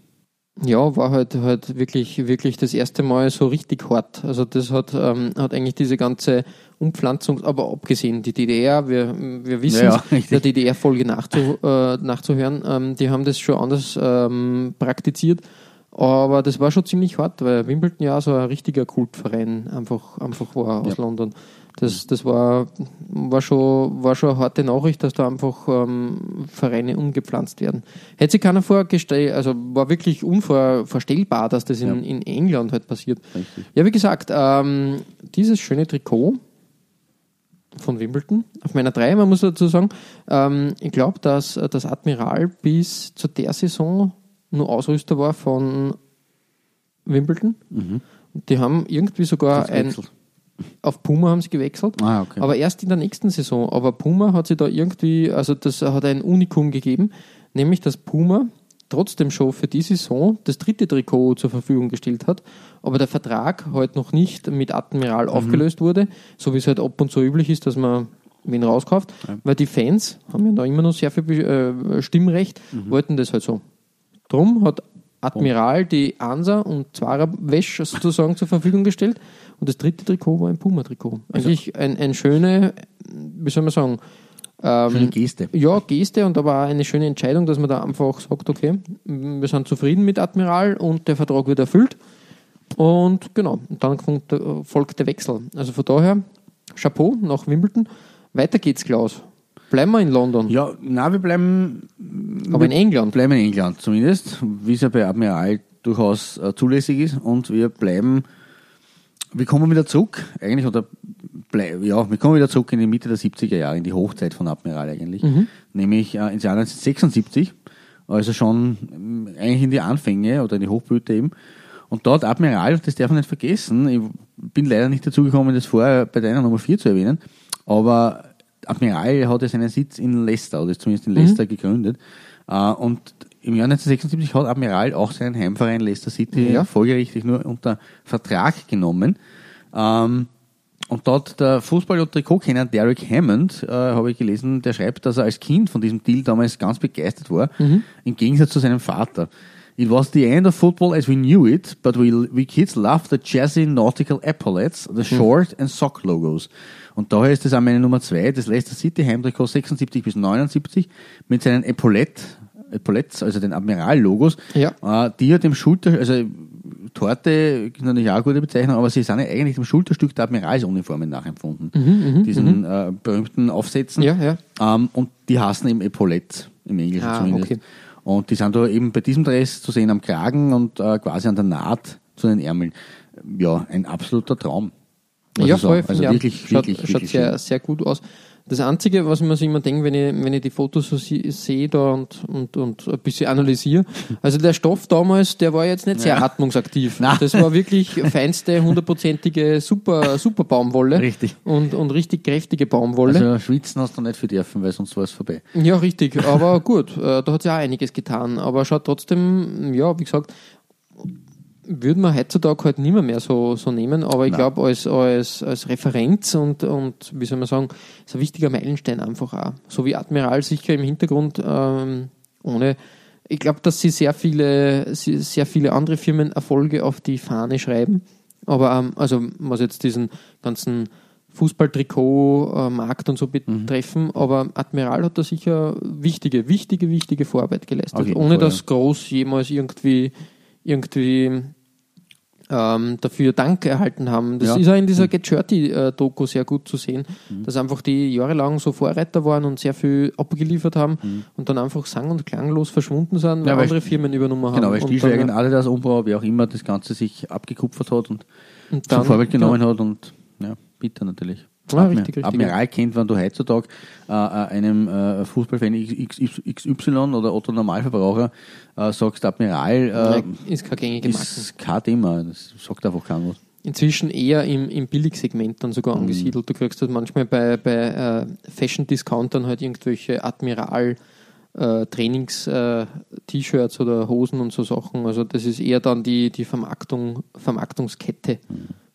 Ja, war halt, halt wirklich, wirklich das erste Mal so richtig hart. Also das hat, ähm, hat eigentlich diese ganze Umpflanzung, aber abgesehen, die DDR, wir, wir wissen Ja, es, ja, der DDR-Folge nachzu, äh, nachzuhören, ähm, die haben das schon anders ähm, praktiziert. Aber das war schon ziemlich hart, weil Wimbledon ja so ein richtiger Kultverein einfach, einfach war aus Ja. London. Das, das war, war, schon, war schon eine harte Nachricht, dass da einfach ähm, Vereine umgepflanzt werden. Hätte sich keiner vorgestellt, also war wirklich unvorstellbar, dass das in, Ja. in England halt passiert. Richtig. Ja, wie gesagt, ähm, dieses schöne Trikot von Wimbledon auf meiner 3, man muss dazu sagen, ähm, ich glaube, dass das Admiral bis zu der Saison nur Ausrüster war von Wimbledon. Und Die haben irgendwie sogar ein, auf Puma haben sie gewechselt. Ah, okay. Aber erst in der nächsten Saison. Aber Puma hat sich da irgendwie, also das hat ein Unikum gegeben, nämlich dass Puma trotzdem schon für die Saison das dritte Trikot zur Verfügung gestellt hat, aber der Vertrag halt noch nicht mit Admiral aufgelöst wurde, so wie es halt ab und zu üblich ist, dass man wen rauskauft, weil die Fans haben ja da immer noch sehr viel äh, Stimmrecht, wollten das halt so. Drum hat Admiral die Ansa und Zwarer Wäsch sozusagen zur Verfügung gestellt und das dritte Trikot war ein Puma-Trikot. Eigentlich ein, ein schöne, wie soll man sagen, Schöne ähm, Geste. ja, Geste und aber auch eine schöne Entscheidung, dass man da einfach sagt, okay, wir sind zufrieden mit Admiral und der Vertrag wird erfüllt. Und genau, dann der, folgt der Wechsel. Also von daher, Chapeau nach Wimbledon. Weiter geht's, Klaus. Bleiben wir in London, Ja, na, wir bleiben, aber in England. bleiben in England zumindest, wie es ja bei Admiral durchaus äh, zulässig ist. Und wir bleiben, wir kommen wieder zurück, eigentlich, oder ja, wir kommen wieder zurück in die Mitte der 70er Jahre, in die Hochzeit von Admiral eigentlich. Nämlich äh, ins Jahr 1976, also schon ähm, eigentlich in die Anfänge oder in die Hochblüte eben. Und dort Admiral, das darf man nicht vergessen, ich bin leider nicht dazu gekommen, das vorher bei deiner Nummer 4 zu erwähnen, aber Admiral hat ja seinen Sitz in Leicester, oder ist zumindest in Leicester gegründet. Äh, Und im Jahr 1976 hat Admiral auch seinen Heimverein Leicester City Ja. folgerichtig nur unter Vertrag genommen. Ähm, und dort der Fußball- und Trikotkenner Derek Hammond, äh, habe ich gelesen, der schreibt, dass er als Kind von diesem Deal damals ganz begeistert war, im Gegensatz zu seinem Vater. It was the end of football as we knew it, but we, we kids loved the jazzy nautical epaulets, the short and sock logos. Und daher ist das auch meine Nummer zwei, das Leicester City Heimtrikot 76 bis 79 mit seinen Epaulett, Epaulettes, also den Admiral-Logos, Ja. äh, die ja dem Schulter, also Torte ist natürlich auch eine gute Bezeichnung, aber sie sind ja eigentlich dem Schulterstück der Admiralsuniformen nachempfunden. Diesen Äh, berühmten Aufsätzen. Ja, ja. Ähm, und die heißen eben Epaulette im Englischen Ah, zumindest. okay. Und die sind da eben bei diesem Dress zu sehen am Kragen und äh, quasi an der Naht zu den Ärmeln. Ja, ein absoluter Traum. ja, voll. Also ja. wirklich, schaut, wirklich, schaut wirklich sehr, schön. sehr gut aus. Das Einzige, was man sich immer denkt, wenn ich, wenn ich die Fotos so sehe da und, und, und ein bisschen analysiere, also der Stoff damals, der war jetzt nicht sehr atmungsaktiv. Nein. Das war wirklich feinste, hundertprozentige Super, Super Baumwolle. Richtig. Und, und richtig kräftige Baumwolle. Also schwitzen hast du nicht für dürfen, weil sonst war es vorbei. Ja, richtig. Aber gut, äh, da hat sich auch einiges getan. Aber schaut trotzdem, ja, wie gesagt, würden wir heutzutage halt nicht mehr, mehr so, so nehmen. Aber ich glaube, als, als, als Referenz und, und, wie soll man sagen, ist ein wichtiger Meilenstein einfach auch. So wie Admiral sicher im Hintergrund, ähm, ohne, ich glaube, dass sie sehr viele, sehr viele andere Firmen Erfolge auf die Fahne schreiben. Aber, ähm, also, was jetzt diesen ganzen Fußballtrikot-Markt und so betreffen, aber Admiral hat da sicher wichtige, wichtige, wichtige Vorarbeit geleistet, ohne Fall, dass groß jemals irgendwie, irgendwie ähm, dafür Dank erhalten haben. Das Ja. ist auch in dieser Get Shirty-Doku sehr gut zu sehen, Mhm. dass einfach die jahrelang so Vorreiter waren und sehr viel abgeliefert haben Mhm. und dann einfach sang- und klanglos verschwunden sind, weil Ja, weil andere Firmen übernommen haben. Genau, weil Und Stillschweigen, dann, Adidas, Umbro, wie auch immer, das Ganze sich abgekupfert hat und, und zum dann- Vorbild genommen hat und ja, bitter natürlich. Ja, richtig, richtig. Admiral kennt, wenn du heutzutage äh, äh, einem äh, Fußballfan XY oder Otto Normalverbraucher äh, sagst, Admiral äh, ist Marke. ist kein Thema, das sagt einfach keiner was. Inzwischen eher im, im Billigsegment dann Mhm. sogar angesiedelt. Du kriegst halt manchmal bei, bei äh, Fashion-Discountern halt irgendwelche Admiral Trainings-T-Shirts oder Hosen und so Sachen. Also das ist eher dann die, die Vermarktung, Vermarktungskette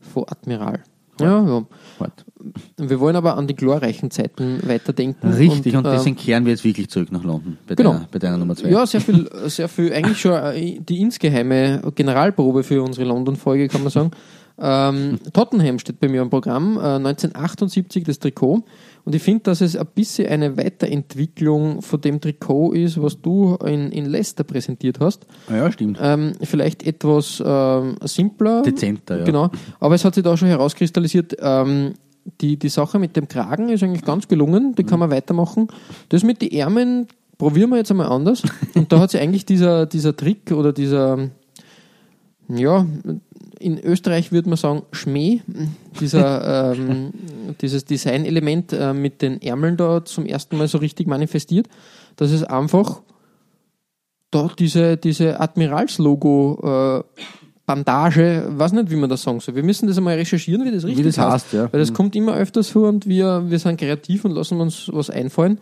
von Admiral. Ja, ja. Halt. Wir wollen aber an die glorreichen Zeiten weiterdenken. Richtig, und, ähm, deswegen kehren wir jetzt wirklich zurück nach London bei, Genau. deiner, bei deiner Nummer zwei. Ja, sehr viel, sehr viel, eigentlich schon äh, die insgeheime Generalprobe für unsere London-Folge, kann man sagen. Ähm, Tottenham steht bei mir im Programm, äh, 1978 das Trikot. Und ich finde, dass es ein bisschen eine Weiterentwicklung von dem Trikot ist, was du in, in Leicester präsentiert hast. Ah ja, stimmt. Ähm, vielleicht etwas ähm, simpler. Dezenter, ja. Genau. Aber es hat sich da schon herauskristallisiert, ähm, die, die Sache mit dem Kragen ist eigentlich ganz gelungen, die kann man weitermachen. Das mit den Ärmeln probieren wir jetzt einmal anders. Und da hat sich eigentlich dieser, dieser Trick oder dieser, ja, in Österreich würde man sagen Schmäh, dieser, ähm, dieses Designelement äh, mit den Ärmeln da zum ersten Mal so richtig manifestiert, dass es einfach da diese, diese Admiralslogo äh, Bandage, weiß nicht, wie man das sagen soll. Wir müssen das einmal recherchieren, wie das richtig das heißt, ja. Weil das kommt immer öfters vor und wir, wir sind kreativ und lassen uns was einfallen.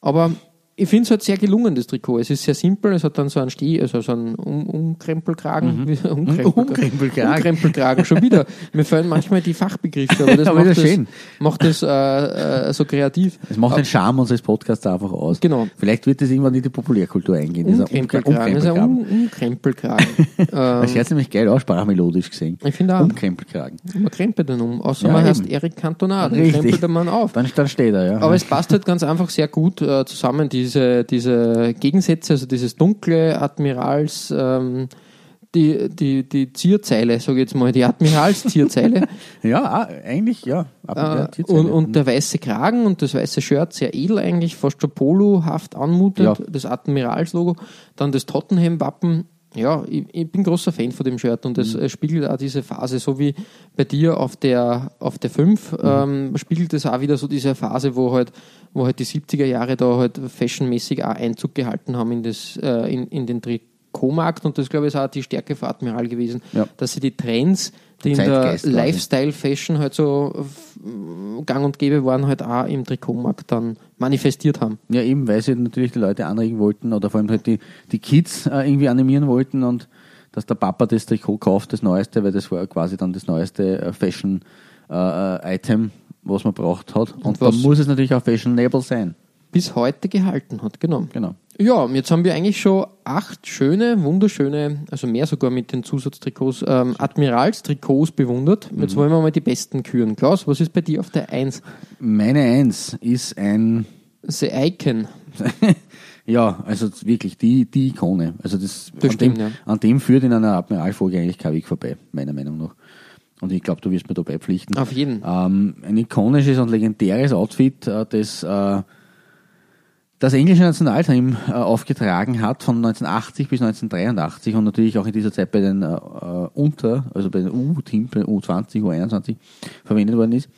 Aber ich finde es halt sehr gelungen, das Trikot. Es ist sehr simpel, es hat dann so einen Steh, also so einen um Umkrempelkragen. Wie- Umkrempelkragen. Umkrempelkragen. Umkrempelkragen, schon wieder. Mir fallen manchmal die Fachbegriffe, aber das Aber macht das schön. macht das äh, äh, so kreativ. Es macht den Charme unseres Podcasts einfach aus. Genau. Vielleicht wird das irgendwann in die Populärkultur eingehen. Umkrempelkragen. Das ist ein Umkrempelkragen. Um-. Das hört nämlich geil aus, sprachmelodisch gesehen. Ich finde auch. Umkrempelkragen. Man krempelt den um. Außer Ja, man heißt eben. Erik Cantona, dann Richtig. krempelt der Mann auf. Dann, dann steht er, ja. Aber es passt halt ganz einfach sehr gut äh, zusammen, diese, diese Gegensätze, also dieses dunkle Admirals, ähm, die, die, die Zierzeile, sage ich jetzt mal, die Admiralszierzeile ja, ah, eigentlich, ja. Äh, und, und der weiße Kragen und das weiße Shirt, sehr edel eigentlich, fast schon polohaft anmutend, Ja. das Admiralslogo, dann das Tottenham-Wappen. Ja, ich, ich bin großer Fan von dem Shirt und es Mhm. spiegelt auch diese Phase, so wie bei dir auf der, auf der 5, Mhm. ähm, spiegelt es auch wieder so diese Phase, wo halt, wo halt die 70er Jahre da halt fashionmäßig auch Einzug gehalten haben in, das, äh, in, in den Trikotmarkt und das glaube ich ist auch die Stärke von Admiral gewesen, Ja. dass sie die Trends, die in der. Lifestyle-Fashion halt so gang und gäbe waren, halt auch im Trikotmarkt dann manifestiert haben. Ja, eben, weil sie natürlich die Leute anregen wollten oder vor allem halt die, die Kids äh, irgendwie animieren wollten und dass der Papa das Trikot kauft, das Neueste, weil das war quasi dann das neueste äh, Fashion-Item, was man braucht hat. Und, was- dann muss es natürlich auch fashionable sein. Bis heute gehalten hat, genau. Genau. Ja, jetzt haben wir eigentlich schon acht schöne, wunderschöne, also mehr sogar mit den Zusatztrikots, ähm, Admiralstrikots bewundert. Jetzt Mhm. wollen wir mal die besten küren. Klaus, was ist bei dir auf der 1? Meine Eins ist ein The Icon. Ja, also wirklich die, die Ikone. Also das, Das an, stimmt, dem, ja. an dem führt in einer Admiralfolge eigentlich kein Weg vorbei, meiner Meinung nach. Und ich glaube, du wirst mir da beipflichten. Auf jeden. Ähm, ein ikonisches und legendäres Outfit, äh, das äh, das englische Nationalteam äh, aufgetragen hat von 1980 bis 1983 und natürlich auch in dieser Zeit bei den äh, äh, Unter, also bei den U-Team, bei den U20, U21 verwendet worden ist.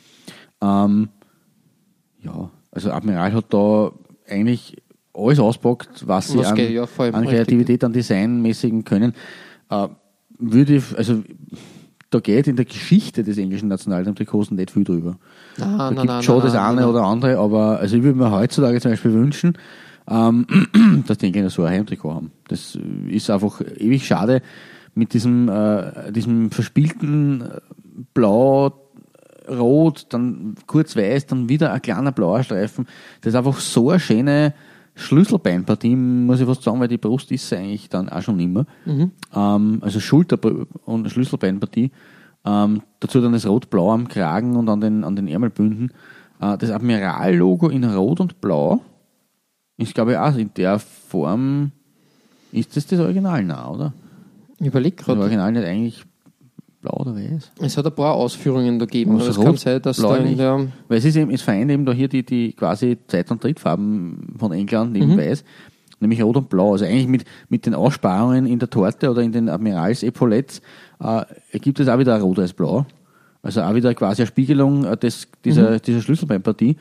Ähm, ja, also Admiral hat da eigentlich alles auspackt, was sie Was an, geht, ja, an. Kreativität, an Designmäßigen können. Äh, würde, ich- also da geht in der Geschichte des englischen Nationalteam-Trikots nicht viel drüber. Nein, Da gibt nein, schon nein, das nein, eine nein. oder andere, aber also ich würde mir heutzutage zum Beispiel wünschen, ähm, dass die Engländer so ein Heimtrikot haben. Das ist einfach ewig schade mit diesem, äh, diesem verspielten äh, Blau, Rot, dann kurz weiß, dann wieder ein kleiner blauer Streifen. Das ist einfach so eine schöne Schlüsselbeinpartie, muss ich fast sagen, weil die Brust ist eigentlich dann auch schon immer. Mhm. Ähm, also Schulter- und Schlüsselbeinpartie. Ähm, dazu dann das Rot-Blau am Kragen und an den, an den Ärmelbünden. Äh, das Admiral-Logo in Rot und Blau ist, glaube ich, auch in der Form, ist das das Original nah, oder? Ich überleg Das gerade. Original nicht eigentlich blau oder weiß? Es hat ein paar Ausführungen da gegeben. Es kann sein, dass da bläulich? in der, Weil es ist eben, es vereint eben da hier die, die quasi Zeit- und Trittfarben von England neben weiß, nämlich rot und blau. Also eigentlich mit, mit den Aussparungen in der Torte oder in den Admirals-Epaulettes äh, ergibt es auch wieder ein rot als blau. Also auch wieder quasi eine Spiegelung äh, des, dieser, dieser Schlüsselbeinpartie.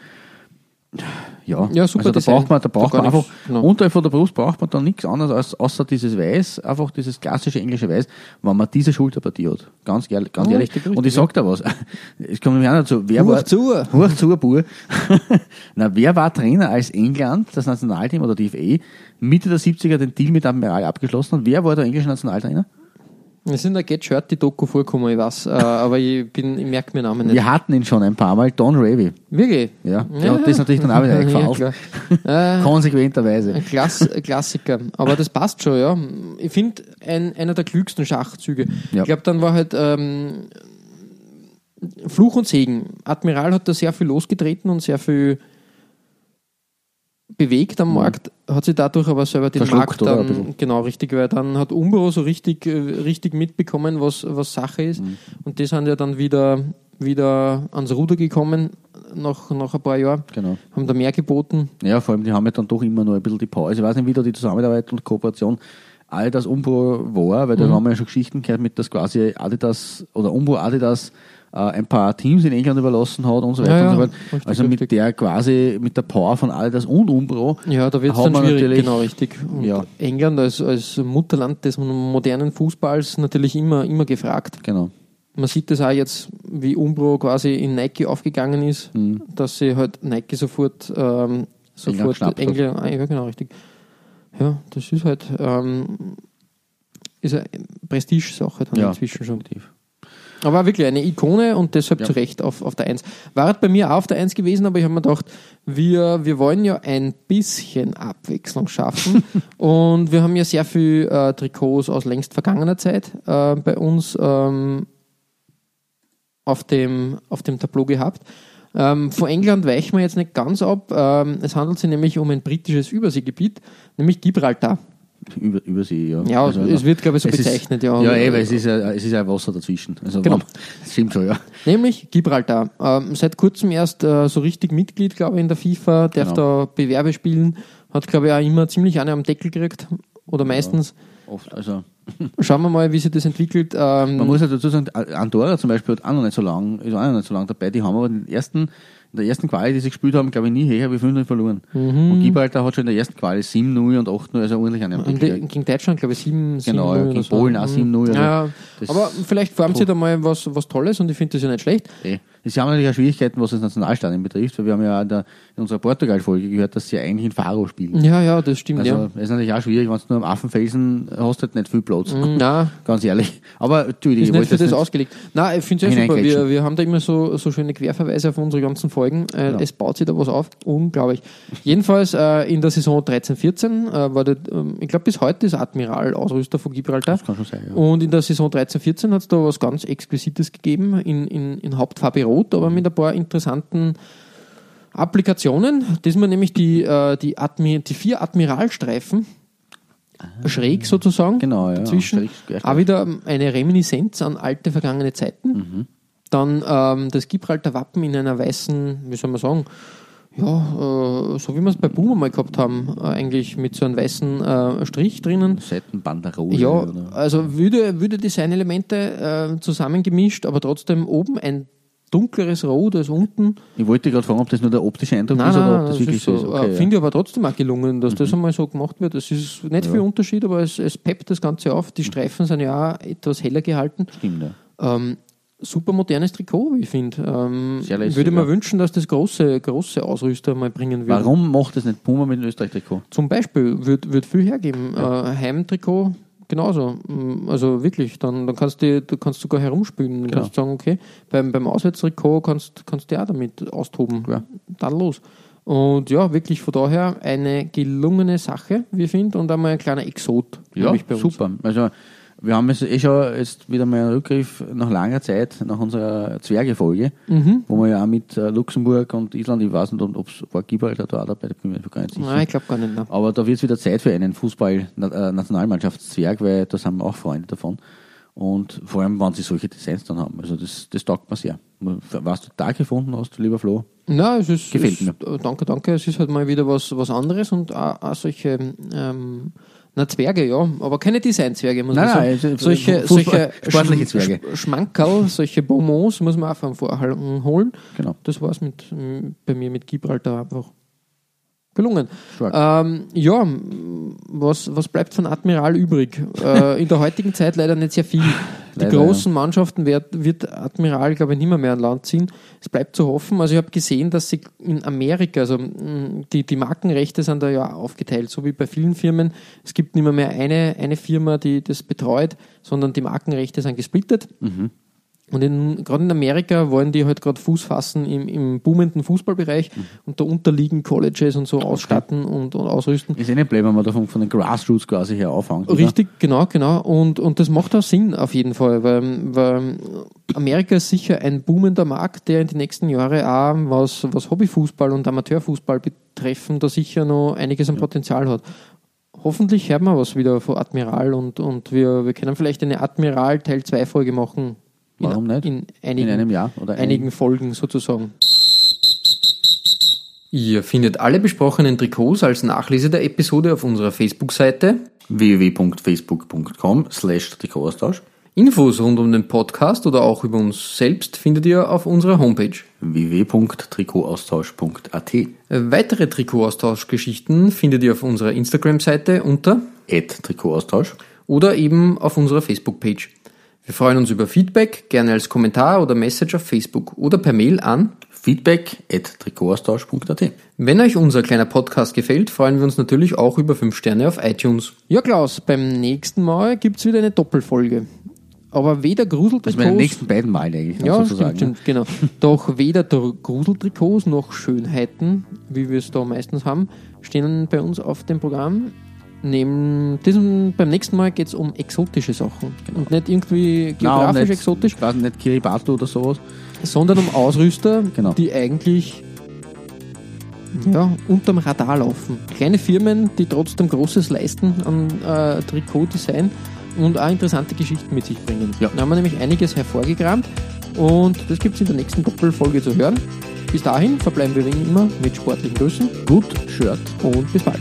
Ja, Ja, super also da braucht man, da braucht man einfach, genau. unterhalb von der Brust braucht man da nichts anderes als, außer dieses Weiß, einfach dieses klassische englische Weiß, wenn man diese Schulterpartie hat. Ganz ehrlich, ganz Ja, ehrlich. richtig, Und ich sag da was. Es kommt nämlich auch noch dazu. Wer Huch war, zu. Huch zu, Bur. Na, wer war Trainer, als England, das Nationalteam oder die FA, Mitte der 70er den Deal mit Admiral abgeschlossen hat? Wer war der englische Nationaltrainer? Es sind da Get Shirt die Doku vorgekommen, ich weiß, äh, aber ich bin, ich merke mir Namen nicht. Wir hatten ihn schon ein paar Mal, Don Ravy. Wirklich? Ja, der hat das natürlich dann auch wieder Ja, eingefallen. klar. Äh, Konsequenterweise. Ein, Klass, Klassiker. Aber das passt schon, ja. Ich finde, ein, einer der klügsten Schachzüge. Ja. Ich glaube, dann war halt ähm, Fluch und Segen. Admiral hat da sehr viel losgetreten und sehr viel bewegt am Markt, hat sich dadurch aber selber den Mhm. Markt dann, genau richtig, weil dann hat Umbro so richtig, äh, richtig mitbekommen, was, was Sache ist. Mhm. Und die sind ja dann wieder, wieder ans Ruder gekommen nach, nach ein paar Jahren, Genau. haben da mehr geboten. Ja, vor allem, die haben ja dann doch immer noch ein bisschen die Pause. Ich weiß nicht, wie da die Zusammenarbeit und Kooperation all das Umbro war, weil Mhm. da haben wir ja schon Geschichten gehört, mit dass quasi Adidas oder Umbro Adidas ein paar Teams in England überlassen hat und so weiter Ja, ja, und so fort. richtig, Also mit richtig. der quasi, mit der Power von Adidas und Umbro Ja, da wird es dann schwierig, genau richtig. Und Ja. England als, als Mutterland des modernen Fußballs natürlich immer, immer gefragt. Genau. Man sieht das auch jetzt, wie Umbro quasi in Nike aufgegangen ist, dass sie halt Nike sofort, ähm, sofort hat. England, ah, ja genau richtig. Ja, das ist halt ähm, ist eine Prestige-Sache dann Ja, inzwischen schon. definitiv. Aber wirklich eine Ikone und deshalb Ja. zu Recht auf, auf der Eins. War halt bei mir auch auf der Eins gewesen, aber ich habe mir gedacht, wir, wir wollen ja ein bisschen Abwechslung schaffen. und wir haben ja sehr viel äh, Trikots aus längst vergangener Zeit äh, bei uns ähm, auf, dem, auf dem Tableau gehabt. Ähm, von England weichen wir jetzt nicht ganz ab. Ähm, es handelt sich nämlich um ein britisches Überseegebiet, nämlich Gibraltar. Über, über sie, ja. Ja, es wird, glaube ich, so es ist- bezeichnet, ja. Ja, weil es ist ja, es ist ja Wasser dazwischen. Also, Genau. Stimmt schon, ja. Nämlich Gibraltar. Ähm, seit kurzem erst äh, so richtig Mitglied, glaube ich, in der FIFA, darf Genau. da Bewerbe spielen, hat, glaube ich, auch immer ziemlich eine am Deckel gekriegt. Oder meistens. Oft, also. Schauen wir mal, wie sich das entwickelt. Ähm, Man muss ja dazu sagen, Andorra zum Beispiel hat auch noch nicht so lang, ist auch noch nicht so lang dabei. Die haben aber den ersten, der ersten Quali, die sie gespielt haben, glaube ich, nie höher wie 5-0 verloren. Und Gibraltar hat schon in der ersten Quali 7-0 und 8-0, also ordentlich an die- gegen Deutschland, glaube ich, 7 Genau, ja, 7-0 gegen oder so. Polen auch 7-0, also ja, das- aber vielleicht formt sie da mal was, was Tolles und ich finde das ja nicht schlecht. Eh. Sie haben natürlich auch Schwierigkeiten, was das Nationalstadion betrifft, weil wir haben ja in, der, in unserer Portugal-Folge gehört, dass sie eigentlich in Faro spielen. Ja, ja, das stimmt, Also, ja. das ist natürlich auch schwierig, wenn du nur am Affenfelsen hast, halt nicht viel Platz. Na, Ganz ehrlich. Aber, Entschuldigung, ist ich nicht für das nicht- ausgelegt. Nein, ich finde es ja super. Wir, wir haben da immer so, so schöne Querverweise auf unsere ganzen Folgen. Äh, Ja. Es baut sich da was auf. Unglaublich. Jedenfalls äh, in der Saison 13-14 äh, war der, ähm, ich glaube bis heute ist Admiral Ausrüster von Gibraltar. Das kann schon sein, ja. Und in der Saison 13-14 hat es da was ganz Exquisites gegeben, in, in, in Hauptfarbe Rot, aber mit ein paar interessanten Applikationen. Das sind nämlich die, äh, die, Admi die vier Admiralstreifen, schräg sozusagen, Ah. Genau, ja. dazwischen. Schräg. Auch wieder eine Reminiszenz an alte vergangene Zeiten. Mhm. Dann ähm, das Gibraltar Wappen in einer weißen, wie soll man sagen, ja, äh, so wie wir es bei Boomer mal gehabt haben, äh, eigentlich mit so einem weißen äh, Strich drinnen. Seitenbanderole. Ja, oder? also würde, würde Designelemente äh, zusammengemischt, aber trotzdem oben ein dunkleres Rot als unten. Ich wollte gerade fragen, ob das nur der optische Eindruck Nein, ist oder nein, ob das das wirklich ist so ist. äh, Okay, Finde ich aber trotzdem auch gelungen, dass das einmal so gemacht wird. Es ist nicht viel Unterschied, aber es, es peppt das Ganze auf. Die Streifen sind ja auch etwas heller gehalten. ja. Stimmt, ja. Ähm, super modernes Trikot, wie ich finde. Ähm, lässig, ich würde mir ja. wünschen, dass das große, große Ausrüster mal bringen würden. Warum macht das nicht Puma mit dem Österreich-Trikot? Zum Beispiel wird, wird viel hergeben. Äh, Heimtrikot genauso. Mm, Also wirklich, dann, dann kannst du, du kannst sogar herumspielen. Du Klar. kannst sagen, okay, beim, beim Auswärtstrikot kannst, kannst du ja damit austoben. Ja. Dann los. Und ja, wirklich von daher eine gelungene Sache, wie ich finde, und einmal ein kleiner Exot. Ja, nämlich bei uns. super. Also, wir haben jetzt eh schon jetzt wieder mal einen Rückgriff nach langer Zeit, nach unserer Zwerge-Folge, Mhm. wo wir ja auch mit äh, Luxemburg und Island, ich weiß nicht, ob es war Gibraltar da dabei, da bin ich mir gar nicht sicher. Nein, ich glaube gar nicht. Nein. Aber da wird es wieder Zeit für einen Fußball-Nationalmannschaftszwerg, weil da sind wir auch Freunde davon. Und vor allem, wenn sie solche Designs dann haben. Also das, das taugt mir sehr. Was du da gefunden hast, lieber Flo? Na, es ist, Gefällt es, mir. äh, Danke, danke. Es ist halt mal wieder was, was anderes und auch, auch solche ähm, na, Zwerge, ja, aber keine Designzwerge, muss Nein, man sagen. nein, solche, Fußball- solche sportliche Zwerge. Sch- Schmankerl, solche Bonbons muss man auch vom Vorhalten holen. Genau. Das war es bei mir mit Gibraltar einfach gelungen. Ähm, ja, was, was bleibt von Admiral übrig? äh, in der heutigen Zeit leider nicht sehr viel. Die Leider, großen Mannschaften wird, wird Admiral, glaube ich, nicht mehr, mehr an Land ziehen. Es bleibt zu hoffen. Also ich habe gesehen, dass sie in Amerika, also mh, die, die Markenrechte sind da ja aufgeteilt, so wie bei vielen Firmen. Es gibt nicht mehr, mehr eine, eine Firma, die das betreut, sondern die Markenrechte sind gesplittet. Und gerade in Amerika wollen die halt gerade Fuß fassen im, im boomenden Fußballbereich und da unterliegen Colleges und so ausstatten und, und ausrüsten. Ist eh nicht blöd, wenn man davon von den Grassroots quasi her oder? Richtig, genau, genau. Und, und das macht auch Sinn auf jeden Fall, weil, weil Amerika ist sicher ein boomender Markt, der in den nächsten Jahren auch, was, was Hobbyfußball und Amateurfußball betreffen, da sicher noch einiges an Potenzial hat. Hoffentlich hört man was wieder von Admiral und, und wir, wir können vielleicht eine Admiral Teil 2 Folge machen. In, Warum nicht? In einigen, In einem Jahr oder einigen Folgen sozusagen. Ihr findet alle besprochenen Trikots als Nachlese der Episode auf unserer Facebook-Seite www.facebook.com slash Trikotaustausch Infos rund um den Podcast oder auch über uns selbst findet ihr auf unserer Homepage. www.trikotaustausch.at Weitere Trikotaustauschgeschichten findet ihr auf unserer Instagram-Seite unter at Trikotaustausch oder eben auf unserer Facebook-Page. Wir freuen uns über Feedback, gerne als Kommentar oder Message auf Facebook oder per Mail an. feedback at Trikotaustausch.at Wenn euch unser kleiner Podcast gefällt, freuen wir uns natürlich auch über 5 Sterne auf iTunes. Ja, Klaus, beim nächsten Mal gibt's wieder eine Doppelfolge. Aber weder Das bei den Gruseltrikots... nächsten beiden Malen eigentlich, Ja, sozusagen. stimmt, stimmt, genau. Doch weder der Gruseltrikots noch Schönheiten, wie wir es da meistens haben, stehen bei uns auf dem Programm. Neben diesem, beim nächsten Mal geht es um exotische Sachen. Und nicht irgendwie Genau. Nein, geografisch nicht, exotisch, Ich weiß nicht, Kiribati oder sowas. sondern um Ausrüster, Genau. die eigentlich ja, unterm Radar laufen. Kleine Firmen, die trotzdem Großes leisten an äh, Trikotdesign und auch interessante Geschichten mit sich bringen. Ja. Da haben wir nämlich einiges hervorgekramt und das gibt es in der nächsten Doppelfolge zu hören. Bis dahin verbleiben wir wie immer mit sportlichen Grüßen Gut Shirt. und bis bald.